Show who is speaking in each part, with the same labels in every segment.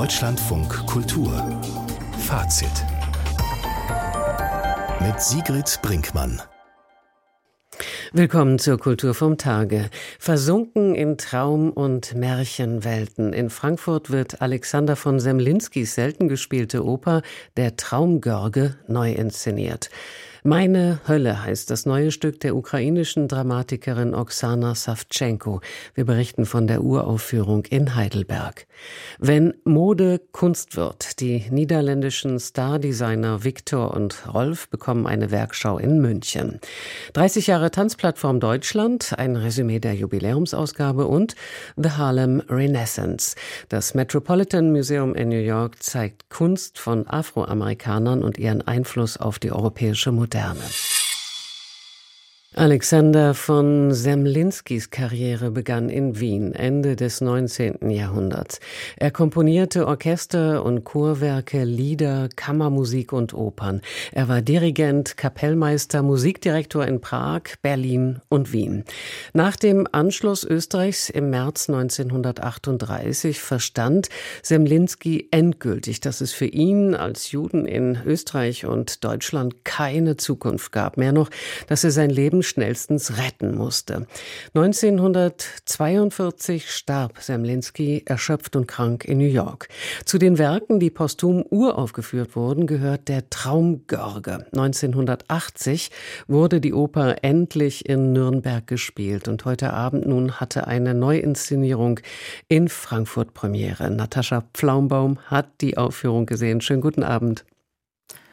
Speaker 1: Deutschlandfunk Kultur Fazit mit Sigrid Brinkmann
Speaker 2: Willkommen zur Kultur vom Tage. Versunken in Traum- und Märchenwelten. In Frankfurt wird Alexander von Semlinskis selten gespielte Oper Der Traumgörge neu inszeniert. Meine Hölle heißt das neue Stück der ukrainischen Dramatikerin Oksana Savchenko. Wir berichten von der Uraufführung in Heidelberg. Wenn Mode Kunst wird, die niederländischen Stardesigner Viktor und Rolf bekommen eine Werkschau in München. 30 Jahre Tanzplattform Deutschland, ein Resümee der Jubiläumsausgabe und The Harlem Renaissance. Das Metropolitan Museum in New York zeigt Kunst von Afroamerikanern und ihren Einfluss auf die europäische Moderne. dæmen. Alexander von Semlinskis Karriere begann in Wien Ende des 19. Jahrhunderts. Er komponierte Orchester- und Chorwerke, Lieder, Kammermusik und Opern. Er war Dirigent, Kapellmeister, Musikdirektor in Prag, Berlin und Wien. Nach dem Anschluss Österreichs im März 1938 verstand Semlinski endgültig, dass es für ihn als Juden in Österreich und Deutschland keine Zukunft gab. Mehr noch, dass er sein Leben schnellstens retten musste. 1942 starb Semlinski erschöpft und krank in New York. Zu den Werken, die posthum uraufgeführt wurden, gehört der Traumgörge. 1980 wurde die Oper endlich in Nürnberg gespielt und heute Abend nun hatte eine Neuinszenierung in Frankfurt Premiere. Natascha Pflaumbaum hat die Aufführung gesehen. Schönen guten Abend.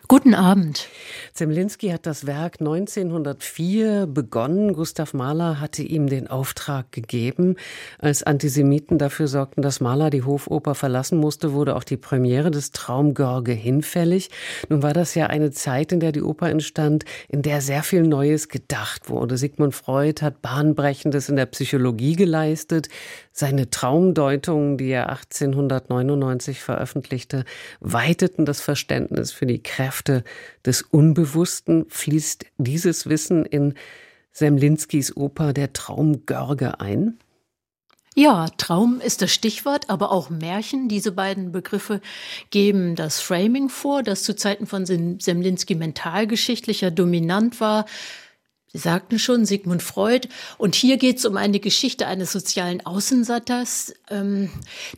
Speaker 3: Guten Abend.
Speaker 2: Zemlinski hat das Werk 1904 begonnen. Gustav Mahler hatte ihm den Auftrag gegeben. Als Antisemiten dafür sorgten, dass Mahler die Hofoper verlassen musste, wurde auch die Premiere des Traumgörge hinfällig. Nun war das ja eine Zeit, in der die Oper entstand, in der sehr viel Neues gedacht wurde. Sigmund Freud hat Bahnbrechendes in der Psychologie geleistet. Seine Traumdeutungen, die er 1899 veröffentlichte, weiteten das Verständnis für die Kräfte des Unbewussten. Fließt dieses Wissen in Semlinskis Oper Der Traumgörge ein?
Speaker 3: Ja, Traum ist das Stichwort, aber auch Märchen. Diese beiden Begriffe geben das Framing vor, das zu Zeiten von Semlinski mentalgeschichtlicher dominant war. Sie sagten schon, Sigmund Freud. Und hier geht es um eine Geschichte eines sozialen Außenseiters, ähm,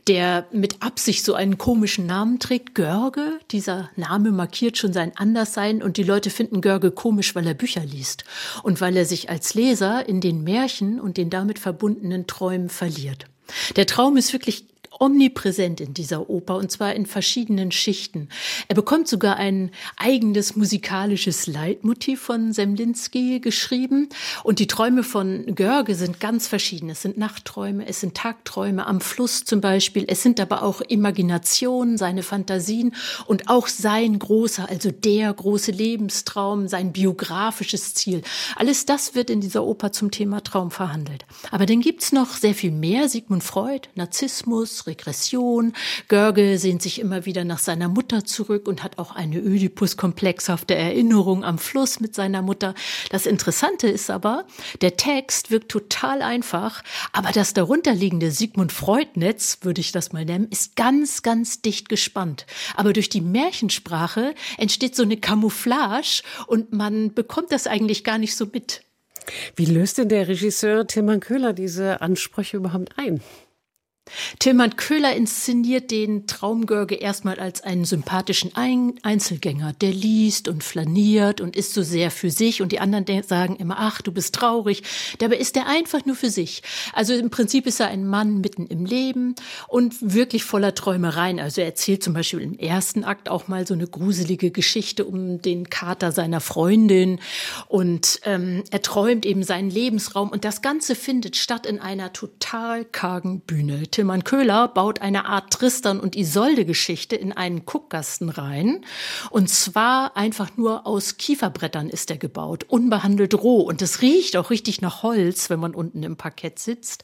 Speaker 3: der mit Absicht so einen komischen Namen trägt, Görge. Dieser Name markiert schon sein Anderssein und die Leute finden Görge komisch, weil er Bücher liest und weil er sich als Leser in den Märchen und den damit verbundenen Träumen verliert. Der Traum ist wirklich omnipräsent in dieser Oper und zwar in verschiedenen Schichten. Er bekommt sogar ein eigenes musikalisches Leitmotiv von Semlinski geschrieben und die Träume von Görge sind ganz verschieden. Es sind Nachtträume, es sind Tagträume am Fluss zum Beispiel, es sind aber auch Imaginationen, seine Fantasien und auch sein großer, also der große Lebenstraum, sein biografisches Ziel. Alles das wird in dieser Oper zum Thema Traum verhandelt. Aber dann gibt's noch sehr viel mehr. Sigmund Freud, Narzissmus, Regression. Görge sehnt sich immer wieder nach seiner Mutter zurück und hat auch eine Oedipus-komplexhafte Erinnerung am Fluss mit seiner Mutter. Das Interessante ist aber, der Text wirkt total einfach, aber das darunterliegende Sigmund Freud-Netz, würde ich das mal nennen, ist ganz, ganz dicht gespannt. Aber durch die Märchensprache entsteht so eine Camouflage und man bekommt das eigentlich gar nicht so mit.
Speaker 2: Wie löst denn der Regisseur Tilman Köhler diese Ansprüche überhaupt ein?
Speaker 3: Tilman Köhler inszeniert den Traumgörge erstmal als einen sympathischen Einzelgänger, der liest und flaniert und ist so sehr für sich und die anderen sagen immer, ach, du bist traurig. Dabei ist er einfach nur für sich. Also im Prinzip ist er ein Mann mitten im Leben und wirklich voller Träumereien. Also er erzählt zum Beispiel im ersten Akt auch mal so eine gruselige Geschichte um den Kater seiner Freundin und ähm, er träumt eben seinen Lebensraum und das Ganze findet statt in einer total kargen Bühne. Tilman Köhler baut eine Art Tristan und Isolde-Geschichte in einen Guckgasten rein. Und zwar einfach nur aus Kieferbrettern ist er gebaut, unbehandelt roh. Und es riecht auch richtig nach Holz, wenn man unten im Parkett sitzt.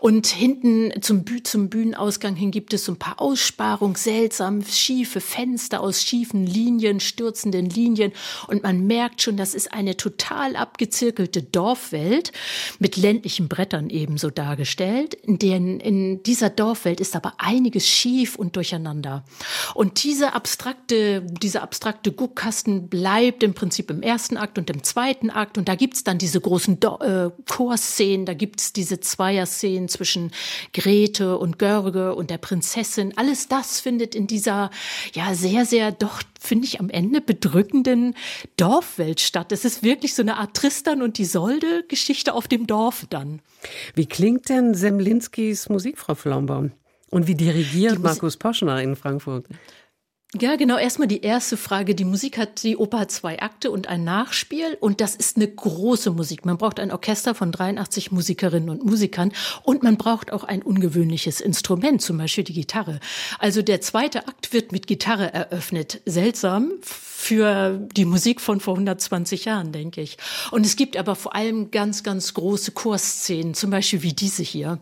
Speaker 3: Und hinten zum, Büh zum Bühnenausgang hin gibt es so ein paar Aussparungen, seltsam schiefe Fenster aus schiefen Linien, stürzenden Linien. Und man merkt schon, das ist eine total abgezirkelte Dorfwelt mit ländlichen Brettern ebenso dargestellt, in denen in dieser Dorfwelt ist aber einiges schief und durcheinander. Und diese abstrakte, dieser abstrakte Guckkasten bleibt im Prinzip im ersten Akt und im zweiten Akt. Und da gibt's dann diese großen Do äh, Chorszenen, da gibt's diese Zweier-Szenen zwischen Grete und Görge und der Prinzessin. Alles das findet in dieser, ja, sehr, sehr doch finde ich, am Ende bedrückenden Dorfwelt statt. Es ist wirklich so eine Art Tristan und Isolde Geschichte auf dem Dorf dann.
Speaker 2: Wie klingt denn Semlinskis Musik, Frau Flaumbaum? Und wie dirigiert Markus Poschner in Frankfurt?
Speaker 3: Ja, genau. Erstmal die erste Frage. Die Musik hat, die Oper hat zwei Akte und ein Nachspiel. Und das ist eine große Musik. Man braucht ein Orchester von 83 Musikerinnen und Musikern. Und man braucht auch ein ungewöhnliches Instrument, zum Beispiel die Gitarre. Also der zweite Akt wird mit Gitarre eröffnet. Seltsam für die Musik von vor 120 Jahren, denke ich. Und es gibt aber vor allem ganz, ganz große Chorszenen, zum Beispiel wie diese hier.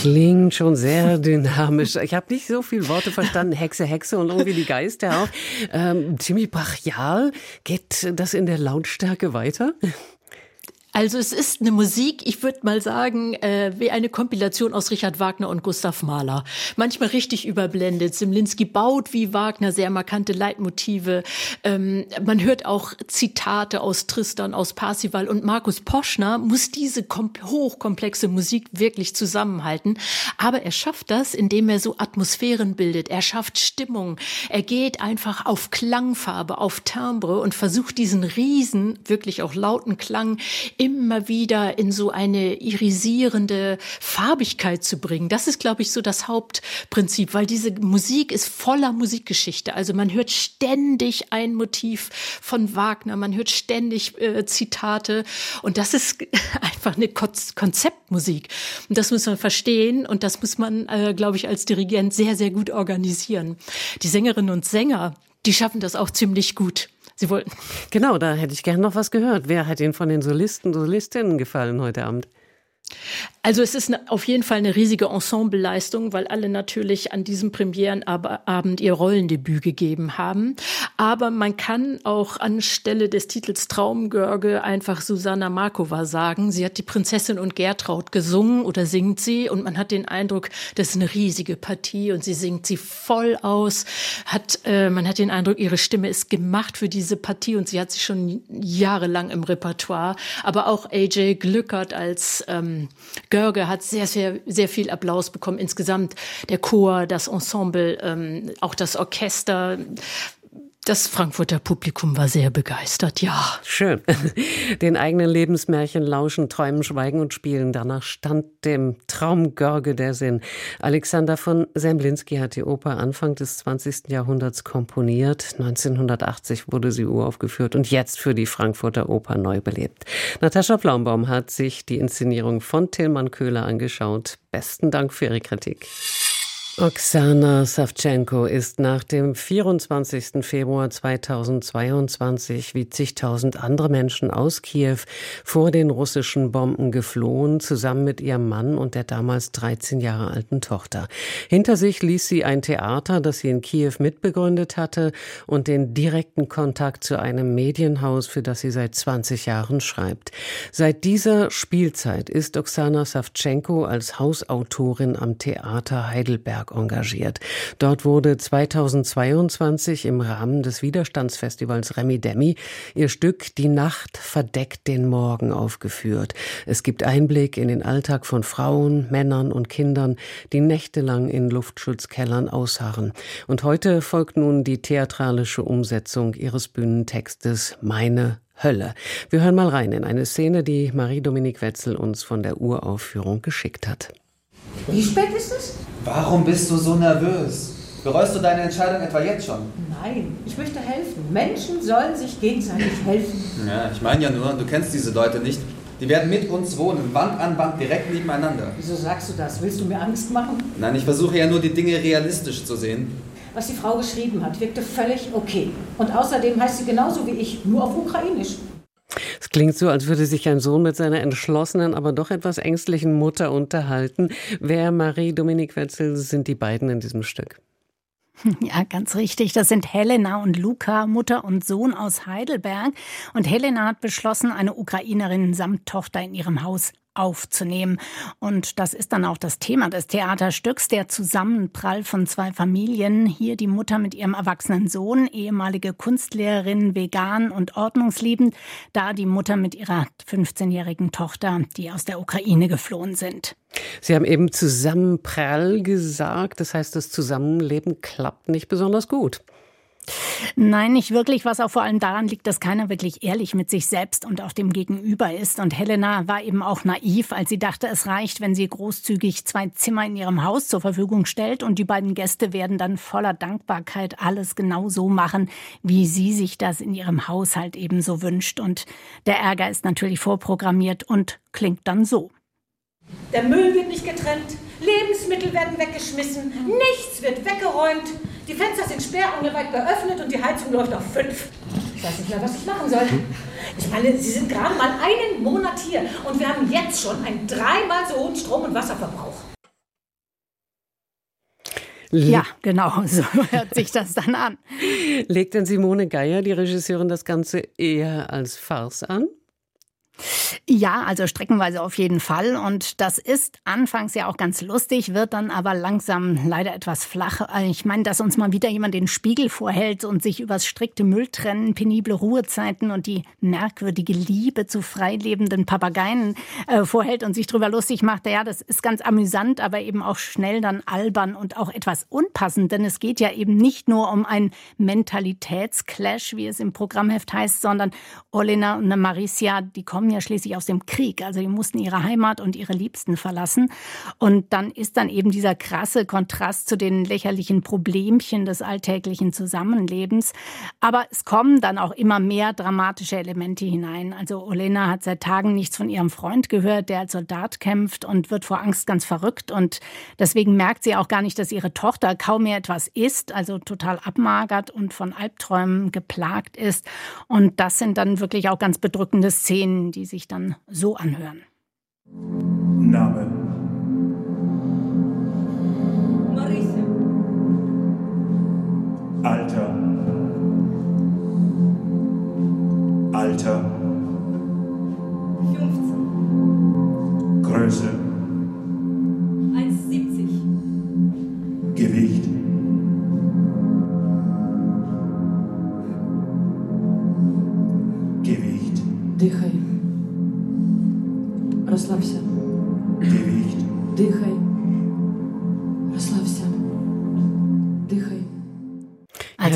Speaker 2: Klingt schon sehr dynamisch. Ich habe nicht so viele Worte verstanden. Hexe, Hexe und irgendwie die Geister auch. Ähm, ziemlich brachial. Geht das in der Lautstärke weiter?
Speaker 3: Also es ist eine Musik, ich würde mal sagen, äh, wie eine Kompilation aus Richard Wagner und Gustav Mahler. Manchmal richtig überblendet. Simlinski baut wie Wagner sehr markante Leitmotive. Ähm, man hört auch Zitate aus Tristan, aus Parsival und Markus Poschner muss diese hochkomplexe Musik wirklich zusammenhalten. Aber er schafft das, indem er so Atmosphären bildet. Er schafft Stimmung. Er geht einfach auf Klangfarbe, auf Timbre und versucht diesen riesen, wirklich auch lauten Klang immer wieder in so eine irisierende Farbigkeit zu bringen. Das ist, glaube ich, so das Hauptprinzip, weil diese Musik ist voller Musikgeschichte. Also man hört ständig ein Motiv von Wagner, man hört ständig äh, Zitate und das ist einfach eine Konzeptmusik. Und das muss man verstehen und das muss man, äh, glaube ich, als Dirigent sehr, sehr gut organisieren. Die Sängerinnen und Sänger, die schaffen das auch ziemlich gut. Sie wollten.
Speaker 2: Genau, da hätte ich gerne noch was gehört. Wer hat Ihnen von den Solisten, Solistinnen gefallen heute Abend?
Speaker 3: Also es ist auf jeden Fall eine riesige Ensembleleistung, weil alle natürlich an diesem Premierenabend ihr Rollendebüt gegeben haben. Aber man kann auch anstelle des Titels Traumgörge einfach Susanna Markova sagen. Sie hat die Prinzessin und Gertraud gesungen oder singt sie und man hat den Eindruck, das ist eine riesige Partie und sie singt sie voll aus. Hat, äh, man hat den Eindruck, ihre Stimme ist gemacht für diese Partie und sie hat sie schon jahrelang im Repertoire. Aber auch AJ Glückert als ähm, Görge hat sehr, sehr, sehr viel Applaus bekommen. Insgesamt der Chor, das Ensemble, ähm, auch das Orchester. Das Frankfurter Publikum war sehr begeistert, ja.
Speaker 2: Schön. Den eigenen Lebensmärchen lauschen, träumen, schweigen und spielen. Danach stand dem Traum Görge der Sinn. Alexander von Semblinski hat die Oper Anfang des 20. Jahrhunderts komponiert. 1980 wurde sie uraufgeführt und jetzt für die Frankfurter Oper neu belebt. Natascha Flaumbaum hat sich die Inszenierung von Tilman Köhler angeschaut. Besten Dank für Ihre Kritik. Oksana Savchenko ist nach dem 24. Februar 2022 wie zigtausend andere Menschen aus Kiew vor den russischen Bomben geflohen, zusammen mit ihrem Mann und der damals 13 Jahre alten Tochter. Hinter sich ließ sie ein Theater, das sie in Kiew mitbegründet hatte und den direkten Kontakt zu einem Medienhaus, für das sie seit 20 Jahren schreibt. Seit dieser Spielzeit ist Oksana Savchenko als Hausautorin am Theater Heidelberg engagiert. Dort wurde 2022 im Rahmen des Widerstandsfestivals Remi Demi ihr Stück Die Nacht verdeckt den Morgen aufgeführt. Es gibt Einblick in den Alltag von Frauen, Männern und Kindern, die nächtelang in Luftschutzkellern ausharren. Und heute folgt nun die theatralische Umsetzung ihres Bühnentextes Meine Hölle. Wir hören mal rein in eine Szene, die Marie-Dominique Wetzel uns von der Uraufführung geschickt hat.
Speaker 4: Wie spät ist es?
Speaker 5: Warum bist du so nervös? Bereust du deine Entscheidung etwa jetzt schon?
Speaker 4: Nein, ich möchte helfen. Menschen sollen sich gegenseitig helfen.
Speaker 5: Ja, ich meine ja nur, du kennst diese Leute nicht. Die werden mit uns wohnen, Wand an Wand, direkt nebeneinander.
Speaker 4: Wieso sagst du das? Willst du mir Angst machen?
Speaker 5: Nein, ich versuche ja nur die Dinge realistisch zu sehen.
Speaker 4: Was die Frau geschrieben hat, wirkte völlig okay. Und außerdem heißt sie genauso wie ich, nur auf Ukrainisch.
Speaker 2: Es klingt so, als würde sich ein Sohn mit seiner entschlossenen, aber doch etwas ängstlichen Mutter unterhalten. Wer Marie-Dominique Wetzel sind die beiden in diesem Stück?
Speaker 6: Ja, ganz richtig. Das sind Helena und Luca, Mutter und Sohn aus Heidelberg. Und Helena hat beschlossen, eine Ukrainerin samt Tochter in ihrem Haus aufzunehmen. Und das ist dann auch das Thema des Theaterstücks, der Zusammenprall von zwei Familien. Hier die Mutter mit ihrem erwachsenen Sohn, ehemalige Kunstlehrerin, vegan und ordnungsliebend. Da die Mutter mit ihrer 15-jährigen Tochter, die aus der Ukraine geflohen sind.
Speaker 2: Sie haben eben Zusammenprall gesagt. Das heißt, das Zusammenleben klappt nicht besonders gut.
Speaker 6: Nein, nicht wirklich, was auch vor allem daran liegt, dass keiner wirklich ehrlich mit sich selbst und auch dem Gegenüber ist. Und Helena war eben auch naiv, als sie dachte, es reicht, wenn sie großzügig zwei Zimmer in ihrem Haus zur Verfügung stellt und die beiden Gäste werden dann voller Dankbarkeit alles genau so machen, wie sie sich das in ihrem Haushalt ebenso wünscht. Und der Ärger ist natürlich vorprogrammiert und klingt dann so.
Speaker 4: Der Müll wird nicht getrennt, Lebensmittel werden weggeschmissen, nichts wird weggeräumt, die Fenster sind sperrangelweit geöffnet und die Heizung läuft auf fünf. Ich weiß nicht mehr, was ich machen soll. Ich meine, Sie sind gerade mal einen Monat hier und wir haben jetzt schon einen dreimal so hohen Strom- und Wasserverbrauch.
Speaker 6: Ja, genau, so hört sich das dann an.
Speaker 2: Legt denn Simone Geier, die Regisseurin, das Ganze eher als Farce an?
Speaker 6: Ja, also streckenweise auf jeden Fall. Und das ist anfangs ja auch ganz lustig, wird dann aber langsam leider etwas flach. Ich meine, dass uns mal wieder jemand den Spiegel vorhält und sich übers strikte Mülltrennen, penible Ruhezeiten und die merkwürdige Liebe zu freilebenden Papageien äh, vorhält und sich drüber lustig macht. Ja, das ist ganz amüsant, aber eben auch schnell dann albern und auch etwas unpassend, denn es geht ja eben nicht nur um einen Mentalitätsclash, wie es im Programmheft heißt, sondern Olena und Maricia, die kommen ja schließlich aus dem Krieg. Also die mussten ihre Heimat und ihre Liebsten verlassen. Und dann ist dann eben dieser krasse Kontrast zu den lächerlichen Problemchen des alltäglichen Zusammenlebens. Aber es kommen dann auch immer mehr dramatische Elemente hinein. Also Olena hat seit Tagen nichts von ihrem Freund gehört, der als Soldat kämpft und wird vor Angst ganz verrückt. Und deswegen merkt sie auch gar nicht, dass ihre Tochter kaum mehr etwas isst, also total abmagert und von Albträumen geplagt ist. Und das sind dann wirklich auch ganz bedrückende Szenen, die sich dann so anhören.
Speaker 7: Name.
Speaker 4: Marisa.
Speaker 7: Alter. Alter.
Speaker 4: 15.
Speaker 7: Größe.
Speaker 4: 1,70.
Speaker 7: Gewicht. Gewicht.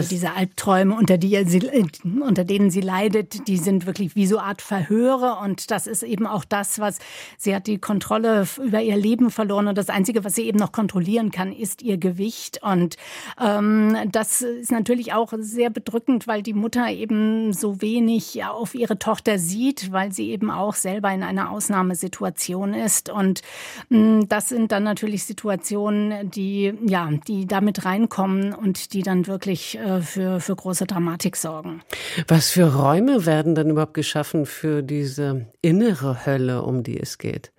Speaker 6: Also diese Albträume, unter, die sie, unter denen sie leidet, die sind wirklich wie so Art Verhöre. Und das ist eben auch das, was sie hat die Kontrolle über ihr Leben verloren. Und das Einzige, was sie eben noch kontrollieren kann, ist ihr Gewicht. Und ähm, das ist natürlich auch sehr bedrückend, weil die Mutter eben so wenig auf ihre Tochter sieht, weil sie eben auch selber in einer Ausnahmesituation ist. Und mh, das sind dann natürlich Situationen, die, ja, die damit reinkommen und die dann wirklich äh, für, für große Dramatik sorgen.
Speaker 2: Was für Räume werden dann überhaupt geschaffen für diese innere Hölle, um die es geht?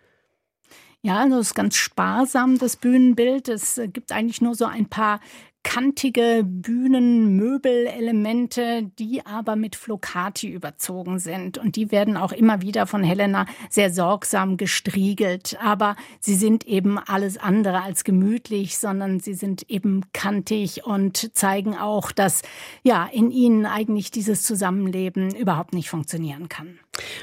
Speaker 6: Ja, also es ist ganz sparsam, das Bühnenbild. Es gibt eigentlich nur so ein paar kantige Bühnenmöbelelemente, die aber mit Flocati überzogen sind. Und die werden auch immer wieder von Helena sehr sorgsam gestriegelt. Aber sie sind eben alles andere als gemütlich, sondern sie sind eben kantig und zeigen auch, dass ja in ihnen eigentlich dieses Zusammenleben überhaupt nicht funktionieren kann.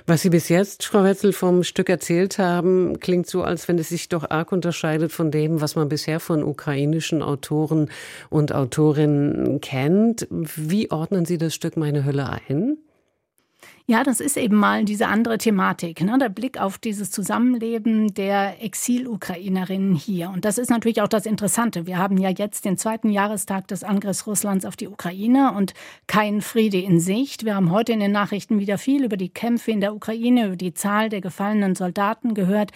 Speaker 2: Was Sie bis jetzt, Frau Wetzel, vom Stück erzählt haben, klingt so, als wenn es sich doch arg unterscheidet von dem, was man bisher von ukrainischen Autoren und Autorinnen kennt. Wie ordnen Sie das Stück Meine Hölle ein?
Speaker 6: Ja, das ist eben mal diese andere Thematik, ne? der Blick auf dieses Zusammenleben der Exil-Ukrainerinnen hier. Und das ist natürlich auch das Interessante. Wir haben ja jetzt den zweiten Jahrestag des Angriffs Russlands auf die Ukraine und kein Friede in Sicht. Wir haben heute in den Nachrichten wieder viel über die Kämpfe in der Ukraine, über die Zahl der gefallenen Soldaten gehört.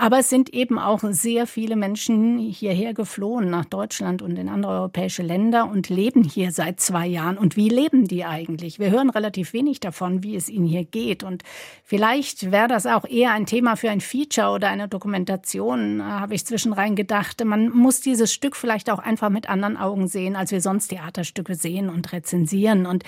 Speaker 6: Aber es sind eben auch sehr viele Menschen hierher geflohen nach Deutschland und in andere europäische Länder und leben hier seit zwei Jahren. Und wie leben die eigentlich? Wir hören relativ wenig davon, wie es ihnen hier geht. Und vielleicht wäre das auch eher ein Thema für ein Feature oder eine Dokumentation, habe ich zwischenrein gedacht. Man muss dieses Stück vielleicht auch einfach mit anderen Augen sehen, als wir sonst Theaterstücke sehen und rezensieren. Und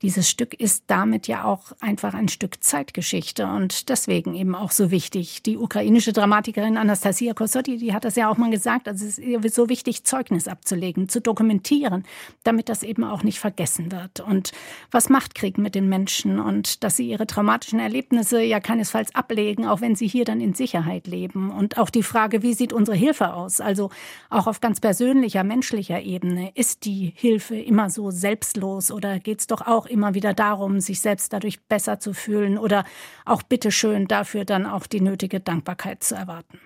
Speaker 6: dieses Stück ist damit ja auch einfach ein Stück Zeitgeschichte und deswegen eben auch so wichtig. Die ukrainische Dramatik Dramatikerin Anastasia Corsotti, die hat das ja auch mal gesagt, also es ist so wichtig, Zeugnis abzulegen, zu dokumentieren, damit das eben auch nicht vergessen wird. Und was macht Krieg mit den Menschen und dass sie ihre traumatischen Erlebnisse ja keinesfalls ablegen, auch wenn sie hier dann in Sicherheit leben. Und auch die Frage, wie sieht unsere Hilfe aus? Also auch auf ganz persönlicher, menschlicher Ebene. Ist die Hilfe immer so selbstlos oder geht es doch auch immer wieder darum, sich selbst dadurch besser zu fühlen oder auch bitteschön dafür dann auch die nötige Dankbarkeit zu erwarten? Erwarten.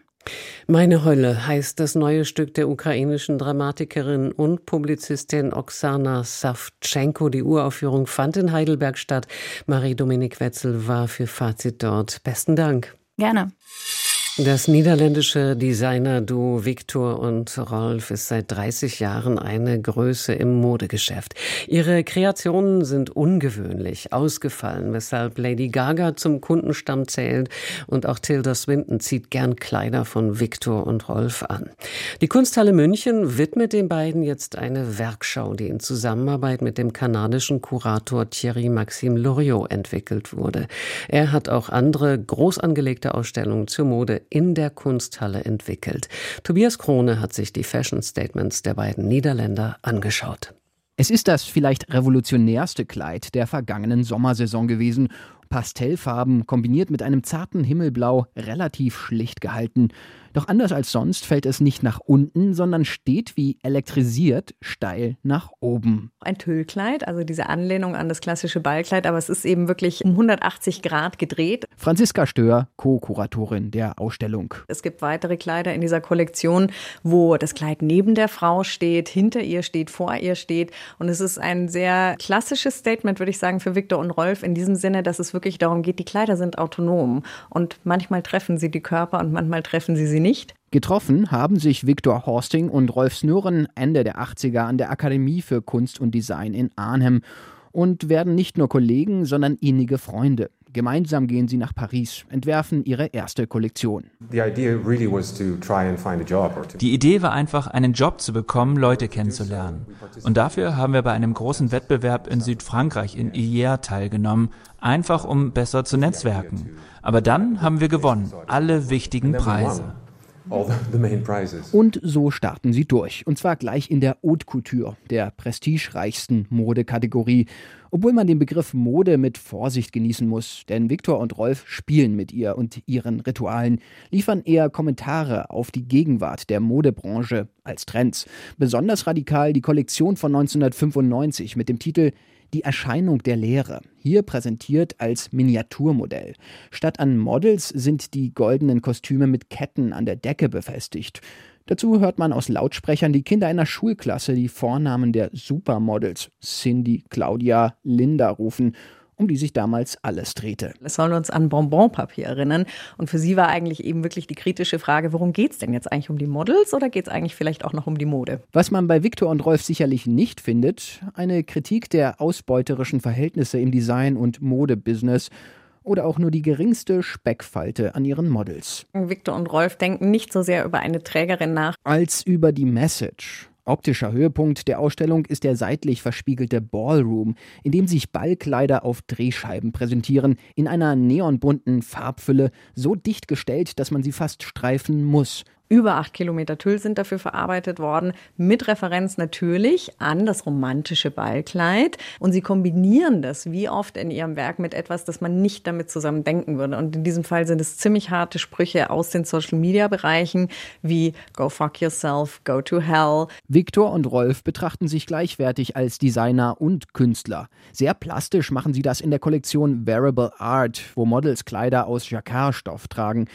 Speaker 2: Meine Hölle heißt das neue Stück der ukrainischen Dramatikerin und Publizistin Oksana Savtschenko. Die Uraufführung fand in Heidelberg statt. Marie-Dominik Wetzel war für Fazit dort. Besten Dank.
Speaker 6: Gerne.
Speaker 2: Das niederländische Designer-Duo Victor und Rolf ist seit 30 Jahren eine Größe im Modegeschäft. Ihre Kreationen sind ungewöhnlich, ausgefallen, weshalb Lady Gaga zum Kundenstamm zählt und auch Tilda Swinton zieht gern Kleider von Victor und Rolf an. Die Kunsthalle München widmet den beiden jetzt eine Werkschau, die in Zusammenarbeit mit dem kanadischen Kurator Thierry Maxime Loriot entwickelt wurde. Er hat auch andere groß angelegte Ausstellungen zur Mode in der Kunsthalle entwickelt. Tobias Krone hat sich die Fashion Statements der beiden Niederländer angeschaut.
Speaker 8: Es ist das vielleicht revolutionärste Kleid der vergangenen Sommersaison gewesen. Pastellfarben kombiniert mit einem zarten Himmelblau, relativ schlicht gehalten. Doch anders als sonst fällt es nicht nach unten, sondern steht wie elektrisiert steil nach oben.
Speaker 9: Ein Tüllkleid, also diese Anlehnung an das klassische Ballkleid, aber es ist eben wirklich um 180 Grad gedreht.
Speaker 8: Franziska Stör, Co-Kuratorin der Ausstellung.
Speaker 9: Es gibt weitere Kleider in dieser Kollektion, wo das Kleid neben der Frau steht, hinter ihr steht, vor ihr steht. Und es ist ein sehr klassisches Statement, würde ich sagen, für Viktor und Rolf in diesem Sinne, dass es wirklich darum geht, die Kleider sind autonom. Und manchmal treffen sie die Körper und manchmal treffen sie sie sie nicht?
Speaker 8: Getroffen haben sich Viktor Horsting und Rolf Snurren Ende der 80er an der Akademie für Kunst und Design in Arnhem und werden nicht nur Kollegen, sondern innige Freunde. Gemeinsam gehen sie nach Paris, entwerfen ihre erste Kollektion.
Speaker 10: Die Idee war einfach, einen Job zu bekommen, Leute kennenzulernen. Und dafür haben wir bei einem großen Wettbewerb in Südfrankreich in Hyères teilgenommen, einfach um besser zu netzwerken. Aber dann haben wir gewonnen, alle wichtigen Preise.
Speaker 8: Und so starten sie durch. Und zwar gleich in der Haute Couture, der prestigereichsten Modekategorie. Obwohl man den Begriff Mode mit Vorsicht genießen muss, denn Viktor und Rolf spielen mit ihr und ihren Ritualen, liefern eher Kommentare auf die Gegenwart der Modebranche als Trends. Besonders radikal die Kollektion von 1995 mit dem Titel die Erscheinung der Lehre, hier präsentiert als Miniaturmodell. Statt an Models sind die goldenen Kostüme mit Ketten an der Decke befestigt. Dazu hört man aus Lautsprechern die Kinder einer Schulklasse die Vornamen der Supermodels Cindy, Claudia, Linda rufen um die sich damals alles drehte.
Speaker 9: Es soll uns an Bonbonpapier erinnern. Und für sie war eigentlich eben wirklich die kritische Frage, worum geht es denn jetzt eigentlich um die Models oder geht es eigentlich vielleicht auch noch um die Mode?
Speaker 8: Was man bei Viktor und Rolf sicherlich nicht findet, eine Kritik der ausbeuterischen Verhältnisse im Design- und Modebusiness oder auch nur die geringste Speckfalte an ihren Models.
Speaker 9: Victor und Rolf denken nicht so sehr über eine Trägerin nach,
Speaker 8: als über die Message. Optischer Höhepunkt der Ausstellung ist der seitlich verspiegelte Ballroom, in dem sich Ballkleider auf Drehscheiben präsentieren, in einer neonbunten Farbfülle, so dicht gestellt, dass man sie fast streifen muss.
Speaker 9: Über acht Kilometer Tüll sind dafür verarbeitet worden, mit Referenz natürlich an das romantische Ballkleid. Und sie kombinieren das wie oft in ihrem Werk mit etwas, das man nicht damit zusammen denken würde. Und in diesem Fall sind es ziemlich harte Sprüche aus den Social-Media-Bereichen wie Go fuck yourself, go to hell.
Speaker 8: Viktor und Rolf betrachten sich gleichwertig als Designer und Künstler. Sehr plastisch machen sie das in der Kollektion Wearable Art, wo Models Kleider aus Jacquardstoff tragen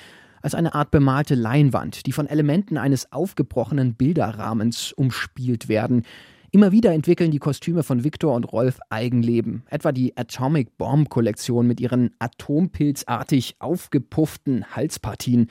Speaker 8: als eine Art bemalte Leinwand, die von Elementen eines aufgebrochenen Bilderrahmens umspielt werden. Immer wieder entwickeln die Kostüme von Victor und Rolf Eigenleben, etwa die Atomic Bomb Kollektion mit ihren atompilzartig aufgepufften Halspartien,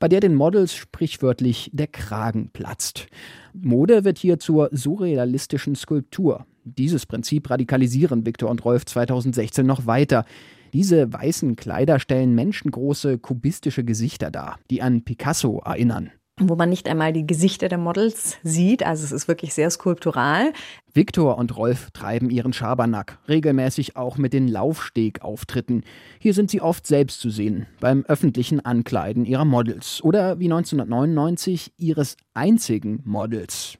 Speaker 8: bei der den Models sprichwörtlich der Kragen platzt. Mode wird hier zur surrealistischen Skulptur. Dieses Prinzip radikalisieren Victor und Rolf 2016 noch weiter. Diese weißen Kleider stellen menschengroße kubistische Gesichter dar, die an Picasso erinnern
Speaker 9: wo man nicht einmal die Gesichter der Models sieht. Also es ist wirklich sehr skulptural.
Speaker 8: Viktor und Rolf treiben ihren Schabernack, regelmäßig auch mit den Laufstegauftritten. Hier sind sie oft selbst zu sehen, beim öffentlichen Ankleiden ihrer Models oder wie 1999 ihres einzigen Models.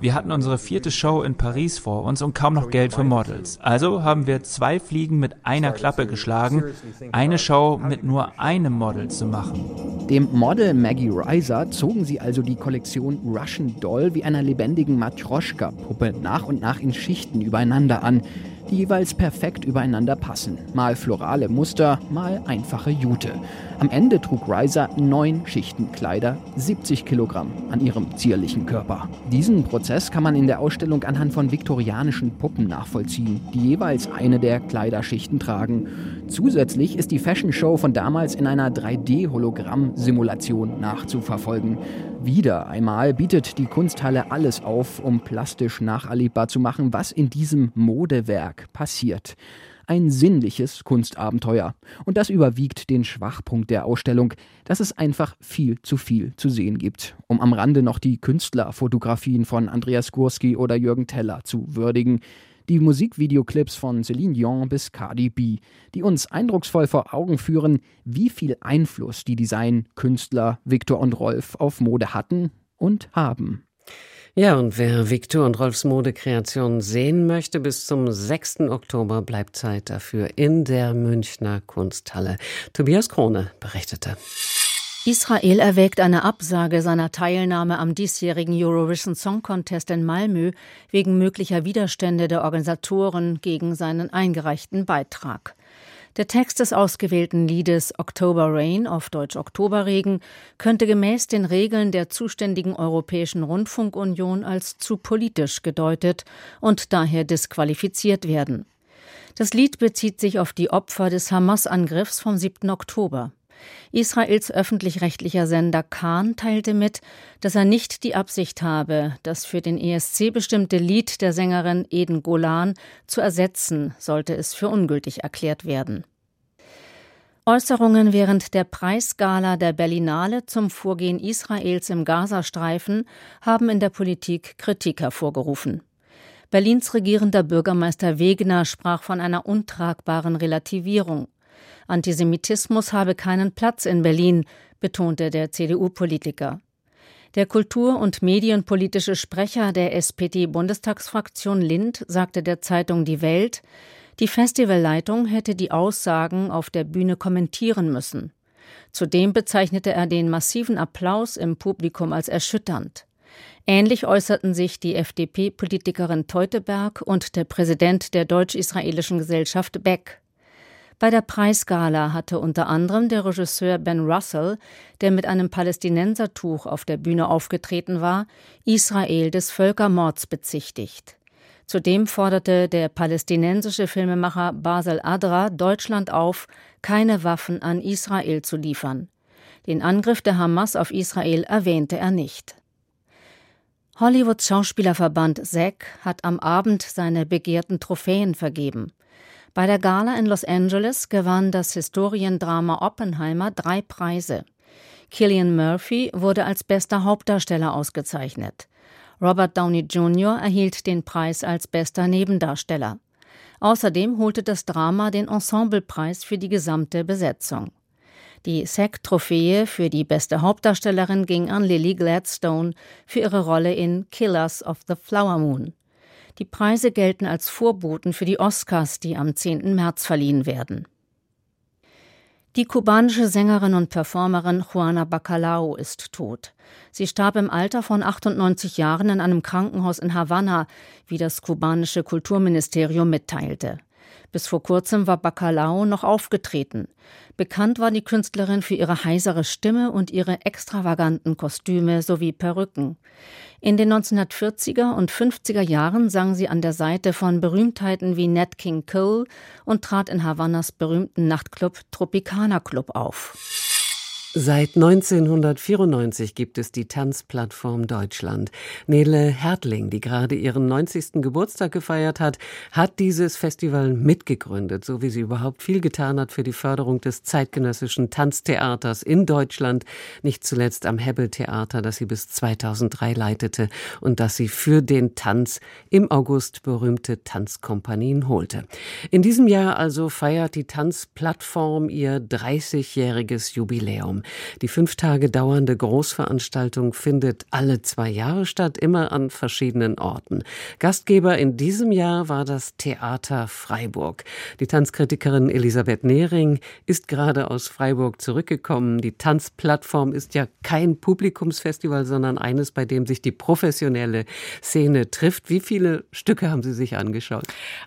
Speaker 7: Wir hatten unsere vierte Show in Paris vor uns und kaum noch Geld für Models. Also haben wir zwei Fliegen mit einer Klappe geschlagen, eine Show mit nur einem Model zu machen.
Speaker 8: Dem Model Maggie Reiser zogen sie also die Kollektion Russian Doll wie einer lebendigen Matroschka-Puppe nach und nach in Schichten übereinander an die jeweils perfekt übereinander passen. Mal florale Muster, mal einfache Jute. Am Ende trug Riser neun Schichten Kleider, 70 Kilogramm an ihrem zierlichen Körper. Diesen Prozess kann man in der Ausstellung anhand von viktorianischen Puppen nachvollziehen, die jeweils eine der Kleiderschichten tragen. Zusätzlich ist die Fashion Show von damals in einer 3D-Hologramm-Simulation nachzuverfolgen. Wieder einmal bietet die Kunsthalle alles auf, um plastisch nacherlebbar zu machen, was in diesem Modewerk passiert. Ein sinnliches Kunstabenteuer. Und das überwiegt den Schwachpunkt der Ausstellung, dass es einfach viel zu viel zu sehen gibt, um am Rande noch die Künstlerfotografien von Andreas Gurski oder Jürgen Teller zu würdigen die Musikvideoclips von Celine Dion bis Cardi B, die uns eindrucksvoll vor Augen führen, wie viel Einfluss die Designkünstler Viktor und Rolf auf Mode hatten und haben.
Speaker 2: Ja, und wer Viktor und Rolfs Modekreation sehen möchte, bis zum 6. Oktober bleibt Zeit dafür in der Münchner Kunsthalle. Tobias Krone berichtete.
Speaker 11: Israel erwägt eine Absage seiner Teilnahme am diesjährigen Eurovision Song Contest in Malmö wegen möglicher Widerstände der Organisatoren gegen seinen eingereichten Beitrag. Der Text des ausgewählten Liedes October Rain auf Deutsch Oktoberregen könnte gemäß den Regeln der zuständigen Europäischen Rundfunkunion als zu politisch gedeutet und daher disqualifiziert werden. Das Lied bezieht sich auf die Opfer des Hamas-Angriffs vom 7. Oktober. Israels öffentlich-rechtlicher Sender Khan teilte mit, dass er nicht die Absicht habe, das für den ESC bestimmte Lied der Sängerin Eden Golan zu ersetzen, sollte es für ungültig erklärt werden. Äußerungen während der Preisgala der Berlinale zum Vorgehen Israels im Gazastreifen haben in der Politik Kritik hervorgerufen. Berlins regierender Bürgermeister Wegner sprach von einer untragbaren Relativierung. Antisemitismus habe keinen Platz in Berlin, betonte der CDU-Politiker. Der kultur- und medienpolitische Sprecher der SPD-Bundestagsfraktion Lind sagte der Zeitung Die Welt, die Festivalleitung hätte die Aussagen auf der Bühne kommentieren müssen. Zudem bezeichnete er den massiven Applaus im Publikum als erschütternd. Ähnlich äußerten sich die FDP-Politikerin Teuteberg und der Präsident der deutsch-israelischen Gesellschaft Beck. Bei der Preisgala hatte unter anderem der Regisseur Ben Russell, der mit einem Palästinensertuch auf der Bühne aufgetreten war, Israel des Völkermords bezichtigt. Zudem forderte der palästinensische Filmemacher Basel Adra Deutschland auf, keine Waffen an Israel zu liefern. Den Angriff der Hamas auf Israel erwähnte er nicht. Hollywoods Schauspielerverband SAG hat am Abend seine begehrten Trophäen vergeben. Bei der Gala in Los Angeles gewann das Historiendrama Oppenheimer drei Preise. Killian Murphy wurde als bester Hauptdarsteller ausgezeichnet. Robert Downey Jr. erhielt den Preis als bester Nebendarsteller. Außerdem holte das Drama den Ensemblepreis für die gesamte Besetzung. Die SAG-Trophäe für die beste Hauptdarstellerin ging an Lily Gladstone für ihre Rolle in Killers of the Flower Moon. Die Preise gelten als Vorboten für die Oscars, die am 10. März verliehen werden. Die kubanische Sängerin und Performerin Juana Bacalao ist tot. Sie starb im Alter von 98 Jahren in einem Krankenhaus in Havanna, wie das kubanische Kulturministerium mitteilte. Bis vor kurzem war Bacalao noch aufgetreten. Bekannt war die Künstlerin für ihre heisere Stimme und ihre extravaganten Kostüme sowie Perücken. In den 1940er und 50er Jahren sang sie an der Seite von Berühmtheiten wie Nat King Cole und trat in Havannas berühmten Nachtclub Tropicana Club auf.
Speaker 2: Seit 1994 gibt es die Tanzplattform Deutschland. Nele Hertling, die gerade ihren 90. Geburtstag gefeiert hat, hat dieses Festival mitgegründet, so wie sie überhaupt viel getan hat für die Förderung des zeitgenössischen Tanztheaters in Deutschland, nicht zuletzt am Hebbel Theater, das sie bis 2003 leitete und das sie für den Tanz im August berühmte Tanzkompanien holte. In diesem Jahr also feiert die Tanzplattform ihr 30-jähriges Jubiläum. Die fünf Tage dauernde Großveranstaltung findet alle zwei Jahre statt, immer an verschiedenen Orten. Gastgeber in diesem Jahr war das Theater Freiburg. Die Tanzkritikerin Elisabeth Nehring ist gerade aus Freiburg zurückgekommen. Die Tanzplattform ist ja kein Publikumsfestival, sondern eines, bei dem sich die professionelle Szene trifft. Wie viele Stücke haben Sie sich angeschaut?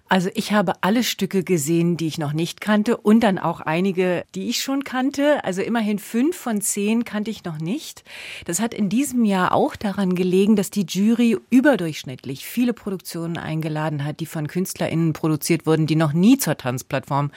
Speaker 12: Also ich habe alle Stücke gesehen, die ich noch nicht kannte und dann auch einige, die ich schon kannte. Also immerhin fünf Fünf von zehn kannte ich noch nicht. Das hat in diesem Jahr auch daran gelegen, dass die Jury überdurchschnittlich viele Produktionen eingeladen hat, die von KünstlerInnen produziert wurden, die noch nie zur Tanzplattform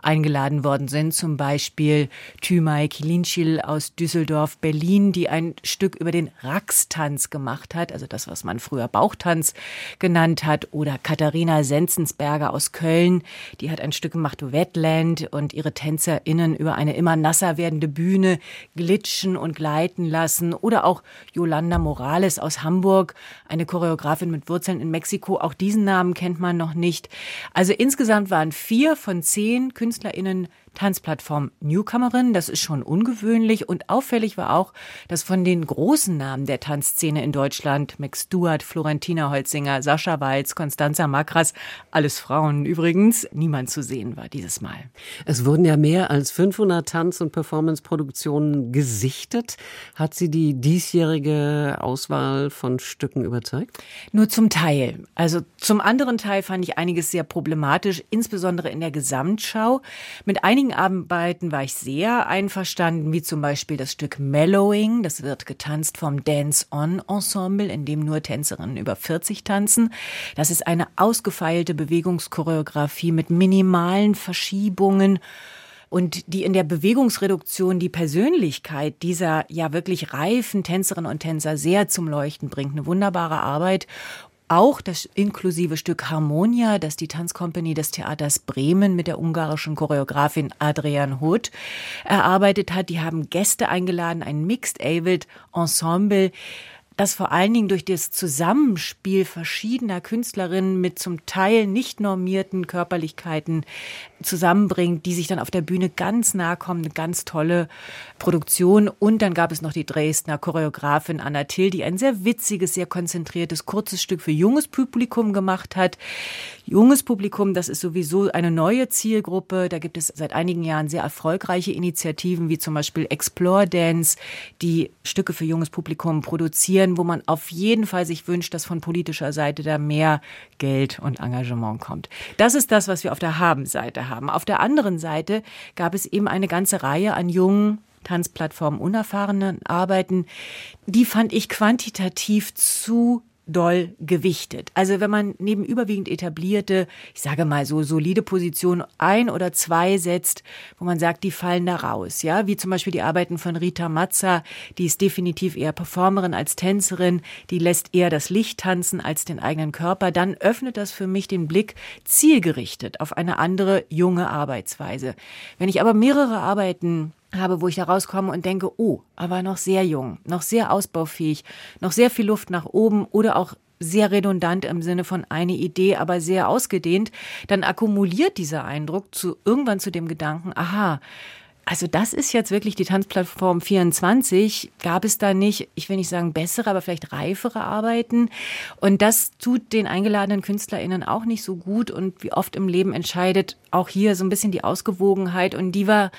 Speaker 12: eingeladen worden sind. Zum Beispiel Thymay Kilinschil aus Düsseldorf, Berlin, die ein Stück über den Rax-Tanz gemacht hat, also das, was man früher Bauchtanz genannt hat. Oder Katharina Senzensberger aus Köln, die hat ein Stück gemacht, Wetland, und ihre TänzerInnen über eine immer nasser werdende Bühne Bühne glitschen und gleiten lassen. Oder auch Yolanda Morales aus Hamburg, eine Choreografin mit Wurzeln in Mexiko. Auch diesen Namen kennt man noch nicht. Also insgesamt waren vier von zehn KünstlerInnen Tanzplattform Newcomerin. Das ist schon ungewöhnlich und auffällig war auch, dass von den großen Namen der Tanzszene in Deutschland, Max Stewart, Florentina Holzinger, Sascha Walz, Constanza Makras, alles Frauen übrigens, niemand zu sehen war dieses Mal.
Speaker 2: Es wurden ja mehr als 500 Tanz- und Performance-Produktionen gesichtet. Hat Sie die diesjährige Auswahl von Stücken überzeugt?
Speaker 12: Nur zum Teil. Also zum anderen Teil fand ich einiges sehr problematisch, insbesondere in der Gesamtschau. Mit einigen einigen Arbeiten war ich sehr einverstanden, wie zum Beispiel das Stück Mellowing. Das wird getanzt vom Dance-On-Ensemble, in dem nur Tänzerinnen über 40 tanzen. Das ist eine ausgefeilte Bewegungschoreografie mit minimalen Verschiebungen und die in der Bewegungsreduktion die Persönlichkeit dieser ja wirklich reifen Tänzerinnen und Tänzer sehr zum Leuchten bringt. Eine wunderbare Arbeit auch das inklusive Stück Harmonia, das die Tanzkompanie des Theaters Bremen mit der ungarischen Choreografin Adrian Hood erarbeitet hat. Die haben Gäste eingeladen, ein Mixed Avid Ensemble das vor allen Dingen durch das Zusammenspiel verschiedener Künstlerinnen mit zum Teil nicht normierten Körperlichkeiten zusammenbringt, die sich dann auf der Bühne ganz nahe kommen. Eine ganz tolle Produktion. Und dann gab es noch die Dresdner Choreografin Anna Till, die ein sehr witziges, sehr konzentriertes, kurzes Stück für junges Publikum gemacht hat. Junges Publikum, das ist sowieso eine neue Zielgruppe. Da gibt es seit einigen Jahren sehr erfolgreiche Initiativen, wie zum Beispiel Explore Dance, die Stücke für junges Publikum produzieren, wo man auf jeden Fall sich wünscht, dass von politischer Seite da mehr Geld und Engagement kommt. Das ist das, was wir auf der Habenseite haben. Auf der anderen Seite gab es eben eine ganze Reihe an jungen Tanzplattformen unerfahrenen Arbeiten, die fand ich quantitativ zu doll gewichtet. Also wenn man neben überwiegend etablierte, ich sage mal so solide Positionen ein oder zwei setzt, wo man sagt, die fallen da raus, ja, wie zum Beispiel die Arbeiten von Rita Mazza, die ist definitiv eher Performerin als Tänzerin, die lässt eher das Licht tanzen als den eigenen Körper, dann öffnet das für mich den Blick zielgerichtet auf eine andere junge Arbeitsweise. Wenn ich aber mehrere Arbeiten habe, wo ich da rauskomme und denke, oh, aber noch sehr jung, noch sehr ausbaufähig, noch sehr viel Luft nach oben oder auch sehr redundant im Sinne von eine Idee, aber sehr ausgedehnt, dann akkumuliert dieser Eindruck zu irgendwann zu dem Gedanken, aha, also das ist jetzt wirklich die Tanzplattform 24. Gab es da nicht, ich will nicht sagen bessere, aber vielleicht reifere Arbeiten? Und das tut den eingeladenen KünstlerInnen auch nicht so gut. Und wie oft im Leben entscheidet auch hier so ein bisschen die Ausgewogenheit. Und die war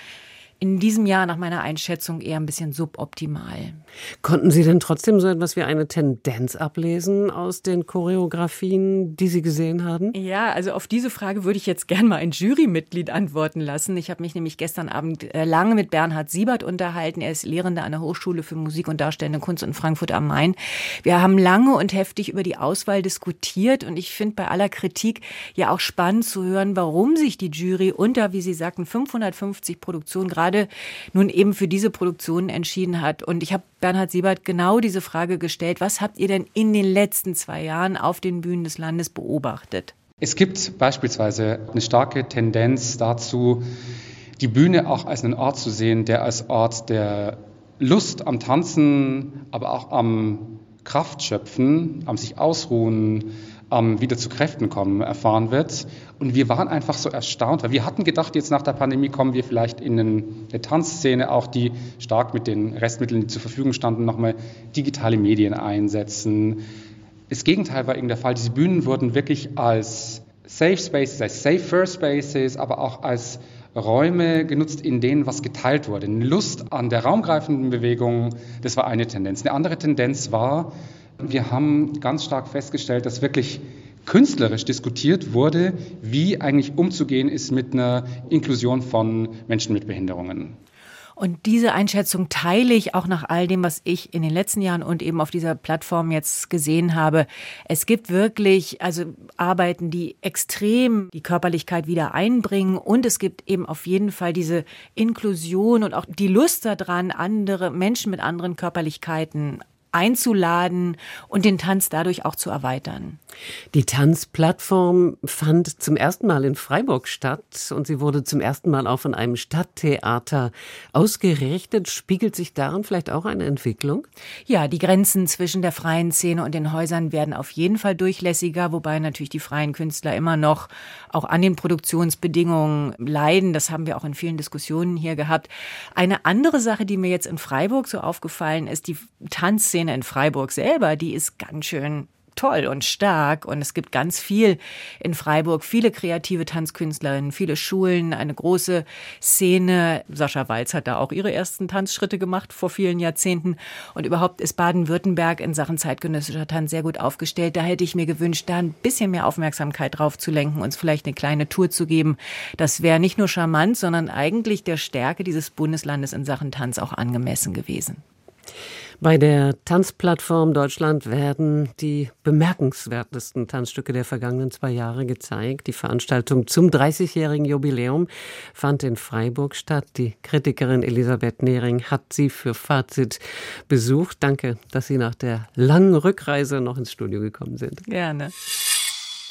Speaker 12: in diesem Jahr nach meiner Einschätzung eher ein bisschen suboptimal.
Speaker 2: Konnten Sie denn trotzdem so etwas wie eine Tendenz ablesen aus den Choreografien, die Sie gesehen haben?
Speaker 12: Ja, also auf diese Frage würde ich jetzt gern mal ein Jurymitglied antworten lassen. Ich habe mich nämlich gestern Abend äh, lange mit Bernhard Siebert unterhalten. Er ist Lehrender an der Hochschule für Musik und Darstellende Kunst in Frankfurt am Main. Wir haben lange und heftig über die Auswahl diskutiert und ich finde bei aller Kritik ja auch spannend zu hören, warum sich die Jury unter, wie Sie sagten, 550 Produktionen gerade gerade nun eben für diese Produktion entschieden hat. Und ich habe Bernhard Siebert genau diese Frage gestellt. Was habt ihr denn in den letzten zwei Jahren auf den Bühnen des Landes beobachtet?
Speaker 13: Es gibt beispielsweise eine starke Tendenz dazu, die Bühne auch als einen Ort zu sehen, der als Ort der Lust am Tanzen, aber auch am Kraftschöpfen, am sich ausruhen, ähm, wieder zu Kräften kommen, erfahren wird. Und wir waren einfach so erstaunt, weil wir hatten gedacht, jetzt nach der Pandemie kommen wir vielleicht in eine Tanzszene, auch die stark mit den Restmitteln, die zur Verfügung standen, nochmal digitale Medien einsetzen. Das Gegenteil war eben der Fall. Diese Bühnen wurden wirklich als Safe Spaces, als Safer Spaces, aber auch als Räume genutzt, in denen was geteilt wurde. Eine Lust an der raumgreifenden Bewegung, das war eine Tendenz. Eine andere Tendenz war, wir haben ganz stark festgestellt, dass wirklich künstlerisch diskutiert wurde, wie eigentlich umzugehen ist mit einer Inklusion von Menschen mit Behinderungen.
Speaker 12: Und diese Einschätzung teile ich auch nach all dem, was ich in den letzten Jahren und eben auf dieser Plattform jetzt gesehen habe. Es gibt wirklich also Arbeiten, die extrem die Körperlichkeit wieder einbringen und es gibt eben auf jeden Fall diese Inklusion und auch die Lust daran, andere Menschen mit anderen Körperlichkeiten einzuladen und den Tanz dadurch auch zu erweitern.
Speaker 2: Die Tanzplattform fand zum ersten Mal in Freiburg statt und sie wurde zum ersten Mal auch von einem Stadttheater ausgerichtet. Spiegelt sich darin vielleicht auch eine Entwicklung?
Speaker 12: Ja, die Grenzen zwischen der freien Szene und den Häusern werden auf jeden Fall durchlässiger, wobei natürlich die freien Künstler immer noch auch an den Produktionsbedingungen leiden. Das haben wir auch in vielen Diskussionen hier gehabt. Eine andere Sache, die mir jetzt in Freiburg so aufgefallen ist, die Tanzszene in Freiburg selber, die ist ganz schön toll und stark und es gibt ganz viel in Freiburg, viele kreative Tanzkünstlerinnen, viele Schulen, eine große Szene. Sascha Walz hat da auch ihre ersten Tanzschritte gemacht vor vielen Jahrzehnten und überhaupt ist Baden-Württemberg in Sachen zeitgenössischer Tanz sehr gut aufgestellt. Da hätte ich mir gewünscht, da ein bisschen mehr Aufmerksamkeit drauf zu lenken, uns vielleicht eine kleine Tour zu geben. Das wäre nicht nur charmant, sondern eigentlich der Stärke dieses Bundeslandes in Sachen Tanz auch angemessen gewesen.
Speaker 2: Bei der Tanzplattform Deutschland werden die bemerkenswertesten Tanzstücke der vergangenen zwei Jahre gezeigt. Die Veranstaltung zum 30-jährigen Jubiläum fand in Freiburg statt. Die Kritikerin Elisabeth Nehring hat sie für Fazit besucht. Danke, dass Sie nach der langen Rückreise noch ins Studio gekommen sind.
Speaker 12: Gerne.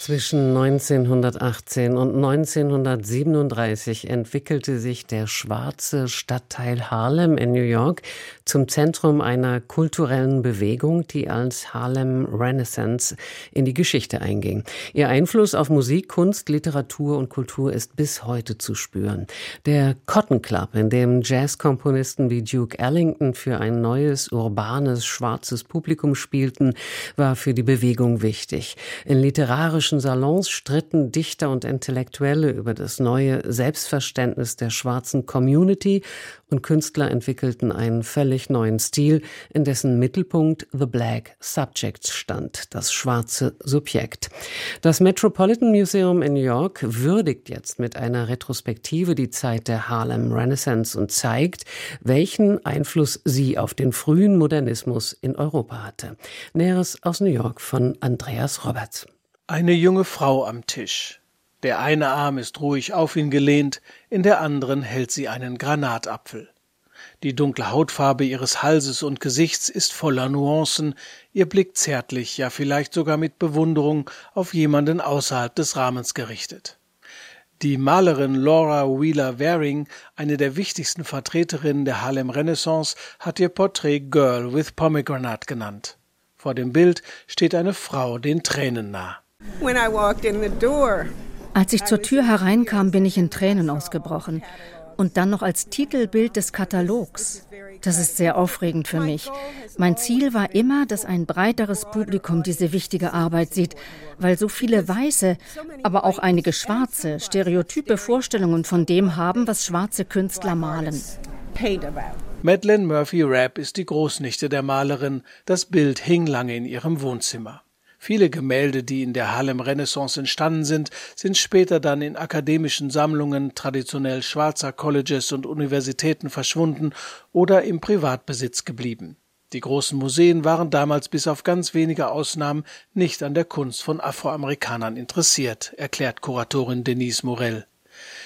Speaker 2: Zwischen 1918 und 1937 entwickelte sich der schwarze Stadtteil Harlem in New York zum Zentrum einer kulturellen Bewegung, die als Harlem Renaissance in die Geschichte einging. Ihr Einfluss auf Musik, Kunst, Literatur und Kultur ist bis heute zu spüren. Der Cotton Club, in dem Jazzkomponisten wie Duke Ellington für ein neues, urbanes, schwarzes Publikum spielten, war für die Bewegung wichtig. In literarischen politischen Salons stritten Dichter und Intellektuelle über das neue Selbstverständnis der schwarzen Community und Künstler entwickelten einen völlig neuen Stil, in dessen Mittelpunkt The Black Subject stand, das schwarze Subjekt. Das Metropolitan Museum in New York würdigt jetzt mit einer Retrospektive die Zeit der Harlem Renaissance und zeigt, welchen Einfluss sie auf den frühen Modernismus in Europa hatte. Näheres aus New York von Andreas Roberts.
Speaker 14: Eine junge Frau am Tisch. Der eine Arm ist ruhig auf ihn gelehnt, in der anderen hält sie einen Granatapfel. Die dunkle Hautfarbe ihres Halses und Gesichts ist voller Nuancen, ihr Blick zärtlich, ja vielleicht sogar mit Bewunderung auf jemanden außerhalb des Rahmens gerichtet. Die Malerin Laura Wheeler Waring, eine der wichtigsten Vertreterinnen der Harlem Renaissance, hat ihr Porträt Girl with Pomegranate genannt. Vor dem Bild steht eine Frau den Tränen nah.
Speaker 11: Als ich zur Tür hereinkam, bin ich in Tränen ausgebrochen. Und dann noch als Titelbild des Katalogs. Das ist sehr aufregend für mich. Mein Ziel war immer, dass ein breiteres Publikum diese wichtige Arbeit sieht, weil so viele Weiße, aber auch einige Schwarze stereotype Vorstellungen von dem haben, was schwarze Künstler malen.
Speaker 14: Madeleine Murphy Rapp ist die Großnichte der Malerin. Das Bild hing lange in ihrem Wohnzimmer. Viele Gemälde, die in der Harlem Renaissance entstanden sind, sind später dann in akademischen Sammlungen traditionell schwarzer Colleges und Universitäten verschwunden oder im Privatbesitz geblieben. Die großen Museen waren damals bis auf ganz wenige Ausnahmen nicht an der Kunst von Afroamerikanern interessiert, erklärt Kuratorin Denise Morell.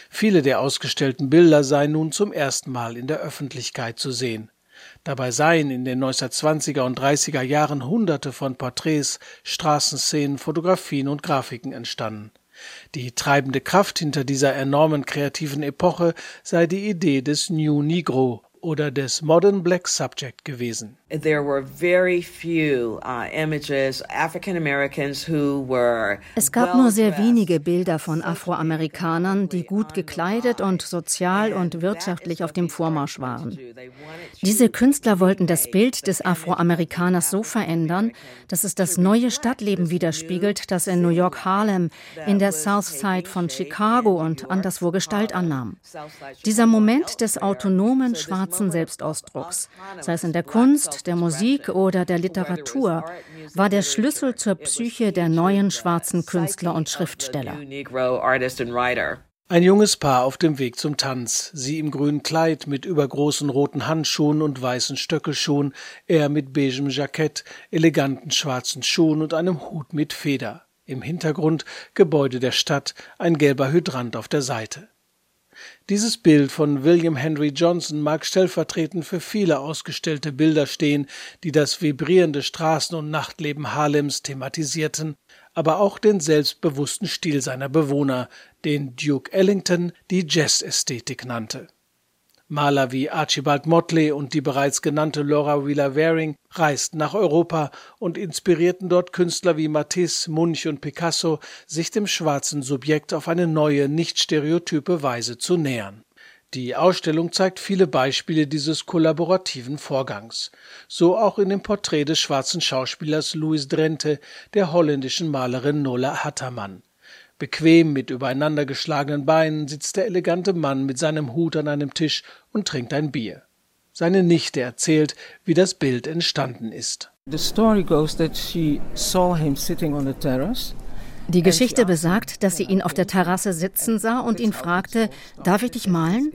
Speaker 14: Viele der ausgestellten Bilder seien nun zum ersten Mal in der Öffentlichkeit zu sehen. Dabei seien in den 1920er und 30er Jahren hunderte von Porträts, Straßenszenen, Fotografien und Grafiken entstanden. Die treibende Kraft hinter dieser enormen kreativen Epoche sei die Idee des New Negro oder des Modern Black Subject gewesen.
Speaker 15: There were very few uh, images African Americans who were
Speaker 11: Es gab nur sehr wenige Bilder von Afroamerikanern, die gut gekleidet und sozial und wirtschaftlich auf dem Vormarsch waren. Diese Künstler wollten das Bild des Afroamerikaners so verändern, dass es das neue Stadtleben widerspiegelt, das in New York Harlem, in der South Side von Chicago und anderswo Gestalt annahm. Dieser Moment des autonomen schwarzen Selbstausdrucks, sei es in der Kunst, der Musik oder der Literatur war der Schlüssel zur Psyche der neuen schwarzen Künstler und Schriftsteller.
Speaker 14: Ein junges Paar auf dem Weg zum Tanz, sie im grünen Kleid mit übergroßen roten Handschuhen und weißen Stöckelschuhen, er mit beigem Jackett, eleganten schwarzen Schuhen und einem Hut mit Feder. Im Hintergrund Gebäude der Stadt, ein gelber Hydrant auf der Seite. Dieses Bild von William Henry Johnson mag stellvertretend für viele ausgestellte Bilder stehen, die das vibrierende Straßen- und Nachtleben Harlems thematisierten, aber auch den selbstbewussten Stil seiner Bewohner, den Duke Ellington die Jazz-Ästhetik nannte. Maler wie Archibald Motley und die bereits genannte Laura Wheeler Waring reisten nach Europa und inspirierten dort Künstler wie Matisse, Munch und Picasso, sich dem schwarzen Subjekt auf eine neue, nicht stereotype Weise zu nähern. Die Ausstellung zeigt viele Beispiele dieses kollaborativen Vorgangs. So auch in dem Porträt des schwarzen Schauspielers Louis Drenthe, der holländischen Malerin Nola Hattermann. Bequem mit übereinander geschlagenen Beinen sitzt der elegante Mann mit seinem Hut an einem Tisch und trinkt ein Bier. Seine Nichte erzählt, wie das Bild entstanden ist.
Speaker 16: The story goes that she saw him sitting on the terrace
Speaker 11: die Geschichte besagt, dass sie ihn auf der Terrasse sitzen sah und ihn fragte, darf ich dich malen?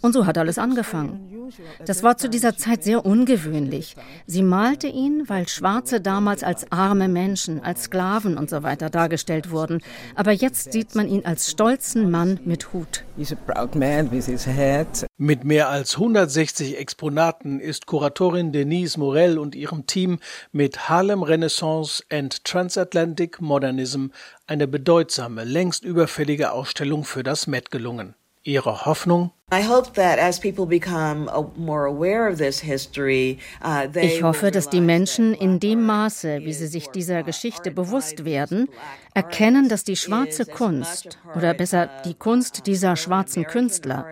Speaker 11: Und so hat alles angefangen. Das war zu dieser Zeit sehr ungewöhnlich. Sie malte ihn, weil Schwarze damals als arme Menschen, als Sklaven und so weiter dargestellt wurden. Aber jetzt sieht man ihn als stolzen Mann mit Hut.
Speaker 14: Mit mehr als 160 Exponaten ist Kuratorin Denise Morell und ihrem Team mit Harlem Renaissance and Transatlantic Modernism eine bedeutsame, längst überfällige Ausstellung für das Met gelungen. Ihre Hoffnung?
Speaker 15: Uh,
Speaker 11: ich hoffe, dass die Menschen in dem Maße, wie sie sich dieser Geschichte bewusst werden, erkennen, dass die schwarze Kunst, oder besser die Kunst dieser schwarzen Künstler,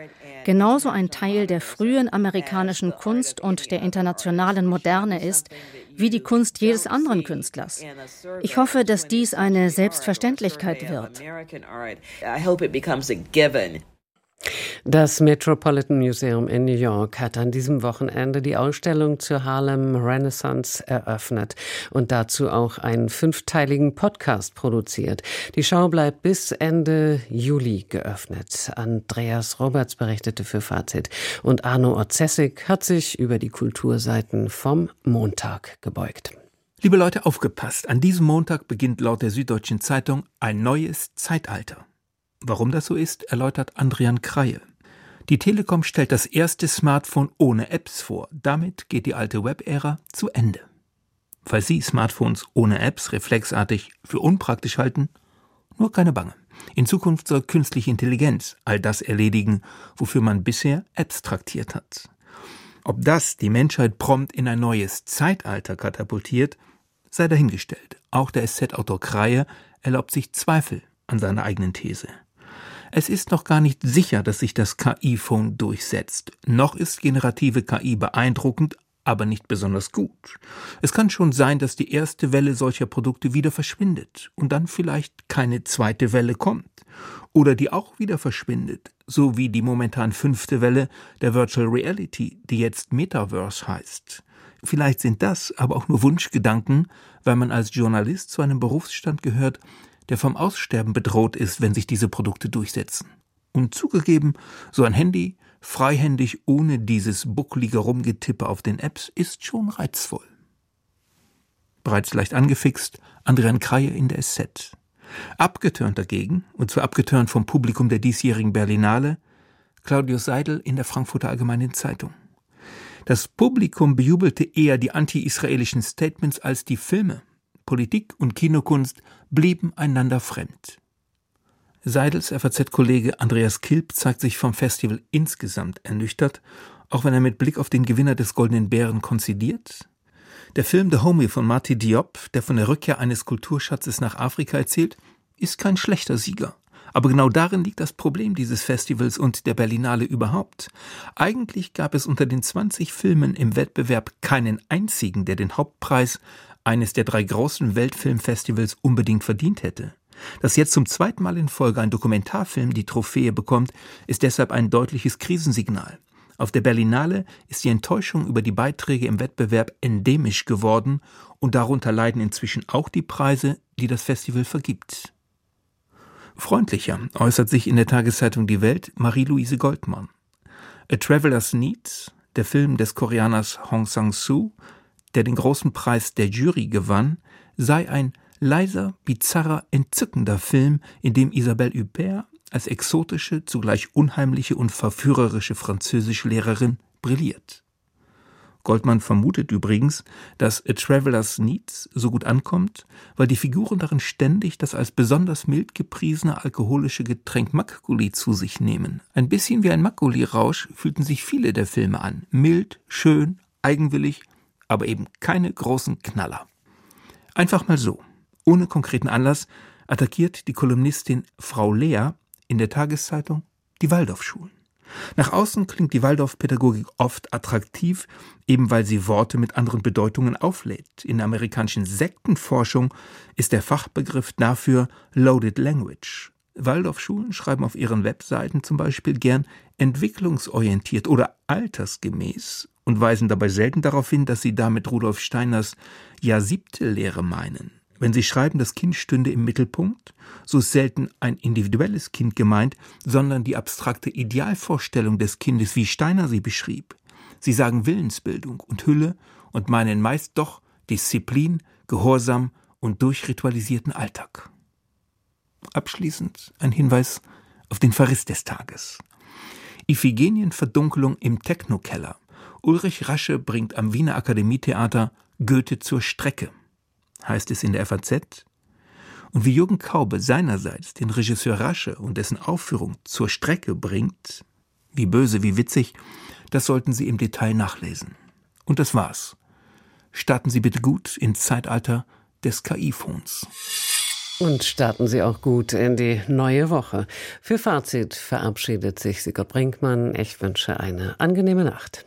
Speaker 11: genauso ein Teil der frühen amerikanischen Kunst und der internationalen Moderne ist, wie die Kunst jedes anderen Künstlers. Ich hoffe, dass dies eine Selbstverständlichkeit wird.
Speaker 2: Das Metropolitan Museum in New York hat an diesem Wochenende die Ausstellung zur Harlem Renaissance eröffnet und dazu auch einen fünfteiligen Podcast produziert. Die Schau bleibt bis Ende Juli geöffnet. Andreas Roberts berichtete für Fazit und Arno Orzessig hat sich über die Kulturseiten vom Montag gebeugt.
Speaker 17: Liebe Leute, aufgepasst. An diesem Montag beginnt laut der Süddeutschen Zeitung ein neues Zeitalter. Warum das so ist, erläutert Andrian Kreie. Die Telekom stellt das erste Smartphone ohne Apps vor. Damit geht die alte Web-Ära zu Ende. Falls Sie Smartphones ohne Apps reflexartig für unpraktisch halten, nur keine Bange. In Zukunft soll künstliche Intelligenz all das erledigen, wofür man bisher abstraktiert hat. Ob das die Menschheit prompt in ein neues Zeitalter katapultiert, sei dahingestellt. Auch der SZ-Autor Kreie erlaubt sich Zweifel an seiner eigenen These. Es ist noch gar nicht sicher, dass sich das KI-Phone durchsetzt. Noch ist generative KI beeindruckend, aber nicht besonders gut. Es kann schon sein, dass die erste Welle solcher Produkte wieder verschwindet und dann vielleicht keine zweite Welle kommt. Oder die auch wieder verschwindet, so wie die momentan fünfte Welle der Virtual Reality, die jetzt Metaverse heißt. Vielleicht sind das aber auch nur Wunschgedanken, weil man als Journalist zu einem Berufsstand gehört, der vom Aussterben bedroht ist, wenn sich diese Produkte durchsetzen. Und zugegeben, so ein Handy, freihändig ohne dieses bucklige Rumgetippe auf den Apps, ist schon reizvoll. Bereits leicht angefixt, Adrian Kreie in der SZ. Abgetörnt dagegen, und zwar abgetörnt vom Publikum der diesjährigen Berlinale, Claudius Seidel in der Frankfurter Allgemeinen Zeitung. Das Publikum bejubelte eher die anti-israelischen Statements als die Filme. Politik und Kinokunst blieben einander fremd. Seidels FAZ-Kollege Andreas Kilp zeigt sich vom Festival insgesamt ernüchtert, auch wenn er mit Blick auf den Gewinner des Goldenen Bären konzidiert. Der Film The Homie von Marty Diop, der von der Rückkehr eines Kulturschatzes nach Afrika erzählt, ist kein schlechter Sieger. Aber genau darin liegt das Problem dieses Festivals und der Berlinale überhaupt. Eigentlich gab es unter den 20 Filmen im Wettbewerb keinen einzigen, der den Hauptpreis eines der drei großen Weltfilmfestivals unbedingt verdient hätte. Dass jetzt zum zweiten Mal in Folge ein Dokumentarfilm die Trophäe bekommt, ist deshalb ein deutliches Krisensignal. Auf der Berlinale ist die Enttäuschung über die Beiträge im Wettbewerb endemisch geworden und darunter leiden inzwischen auch die Preise, die das Festival vergibt. Freundlicher äußert sich in der Tageszeitung Die Welt Marie-Louise Goldmann. A Traveler's Need, der Film des Koreaners Hong Sang-soo, der den großen Preis der Jury gewann, sei ein leiser, bizarrer, entzückender Film, in dem Isabelle Huppert als exotische, zugleich unheimliche und verführerische Französischlehrerin brilliert. Goldman vermutet übrigens, dass A Traveler's Needs so gut ankommt, weil die Figuren darin ständig das als besonders mild gepriesene alkoholische Getränk Makguli zu sich nehmen. Ein bisschen wie ein Makguli-Rausch fühlten sich viele der Filme an. Mild, schön, eigenwillig, aber eben keine großen Knaller. Einfach mal so ohne konkreten Anlass attackiert die Kolumnistin Frau Lea in der Tageszeitung die Waldorfschulen. Nach außen klingt die Waldorfpädagogik oft attraktiv, eben weil sie Worte mit anderen Bedeutungen auflädt. In der amerikanischen Sektenforschung ist der Fachbegriff dafür Loaded Language. Waldorfschulen schreiben auf ihren Webseiten zum Beispiel gern entwicklungsorientiert oder altersgemäß und weisen dabei selten darauf hin, dass sie damit Rudolf Steiners Ja siebte Lehre meinen. Wenn Sie schreiben, das Kind stünde im Mittelpunkt, so ist selten ein individuelles Kind gemeint, sondern die abstrakte Idealvorstellung des Kindes, wie Steiner sie beschrieb. Sie sagen Willensbildung und Hülle und meinen meist doch Disziplin, Gehorsam und durchritualisierten Alltag. Abschließend ein Hinweis auf den Verriss des Tages. Iphigenienverdunkelung im Technokeller. Ulrich Rasche bringt am Wiener Akademietheater Goethe zur Strecke heißt es in der FAZ. Und wie Jürgen Kaube seinerseits den Regisseur Rasche und dessen Aufführung zur Strecke bringt, wie böse, wie witzig, das sollten Sie im Detail nachlesen. Und das war's. Starten Sie bitte gut ins Zeitalter des KI-Phones.
Speaker 2: Und starten Sie auch gut in die neue Woche. Für Fazit verabschiedet sich Sigurd Brinkmann. Ich wünsche eine angenehme Nacht.